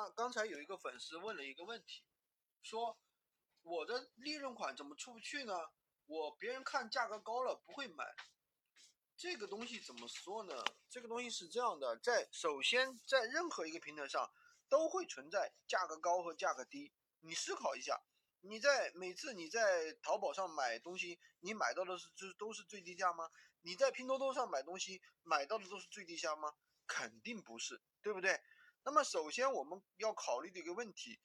刚刚才有一个粉丝问了一个问题，说我的利润款怎么出不去呢？我别人看价格高了不会买，这个东西怎么说呢？这个东西是这样的，在首先在任何一个平台上都会存在价格高和价格低。你思考一下，你在每次你在淘宝上买东西，你买到的是就都是最低价吗？你在拼多多上买东西买到的都是最低价吗？肯定不是，对不对？那么首先我们要考虑的一个问题，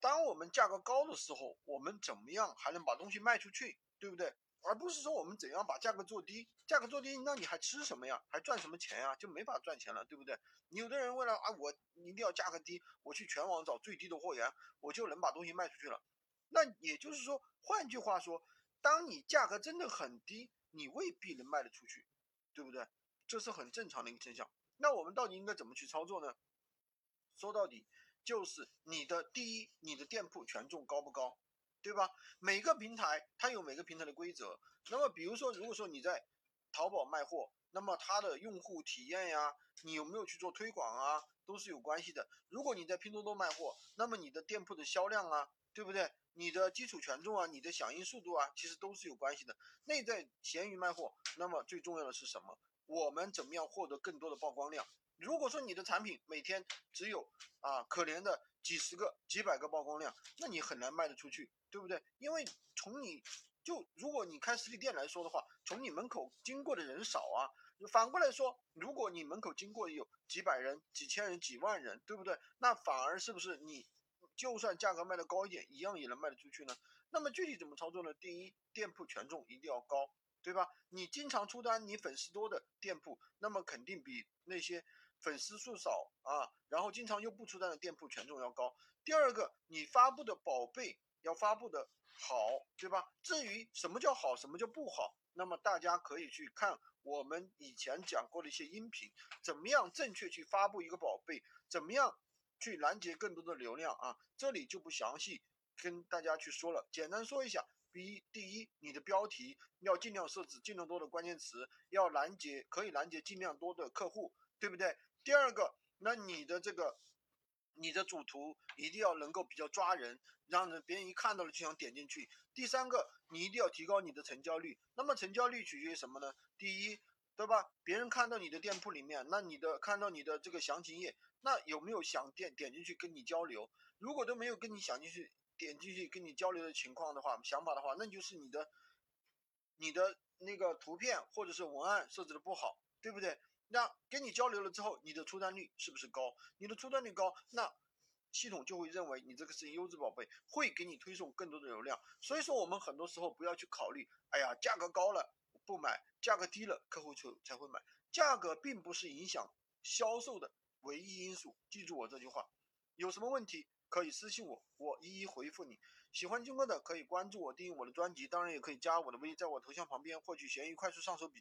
当我们价格高的时候，我们怎么样还能把东西卖出去，对不对？而不是说我们怎样把价格做低，价格做低，那你还吃什么呀？还赚什么钱呀？就没法赚钱了，对不对？有的人为了啊，我一定要价格低，我去全网找最低的货源，我就能把东西卖出去了。那也就是说，换句话说，当你价格真的很低，你未必能卖得出去，对不对？这是很正常的一个现象。那我们到底应该怎么去操作呢？说到底，就是你的第一，你的店铺权重高不高，对吧？每个平台它有每个平台的规则。那么，比如说，如果说你在淘宝卖货，那么它的用户体验呀，你有没有去做推广啊，都是有关系的。如果你在拼多多卖货，那么你的店铺的销量啊，对不对？你的基础权重啊，你的响应速度啊，其实都是有关系的。那在闲鱼卖货，那么最重要的是什么？我们怎么样获得更多的曝光量？如果说你的产品每天只有啊可怜的几十个、几百个曝光量，那你很难卖得出去，对不对？因为从你就如果你开实体店来说的话，从你门口经过的人少啊。反过来说，如果你门口经过有几百人、几千人、几万人，对不对？那反而是不是你就算价格卖得高一点，一样也能卖得出去呢？那么具体怎么操作呢？第一，店铺权重一定要高。对吧？你经常出单，你粉丝多的店铺，那么肯定比那些粉丝数少啊，然后经常又不出单的店铺权重要高。第二个，你发布的宝贝要发布的好，对吧？至于什么叫好，什么叫不好，那么大家可以去看我们以前讲过的一些音频，怎么样正确去发布一个宝贝，怎么样去拦截更多的流量啊？这里就不详细跟大家去说了，简单说一下。第一，第一，你的标题要尽量设置尽量多的关键词，要拦截可以拦截尽量多的客户，对不对？第二个，那你的这个你的主图一定要能够比较抓人，让人别人一看到了就想点进去。第三个，你一定要提高你的成交率。那么成交率取决于什么呢？第一，对吧？别人看到你的店铺里面，那你的看到你的这个详情页，那有没有想点点进去跟你交流？如果都没有跟你想进去。点进去跟你交流的情况的话，想法的话，那就是你的你的那个图片或者是文案设置的不好，对不对？那跟你交流了之后，你的出单率是不是高？你的出单率高，那系统就会认为你这个是优质宝贝，会给你推送更多的流量。所以说，我们很多时候不要去考虑，哎呀，价格高了不买，价格低了客户就才会买。价格并不是影响销售的唯一因素，记住我这句话。有什么问题？可以私信我，我一一回复你。喜欢军哥的可以关注我，订阅我的专辑，当然也可以加我的微，在我头像旁边获取闲鱼快速上手笔。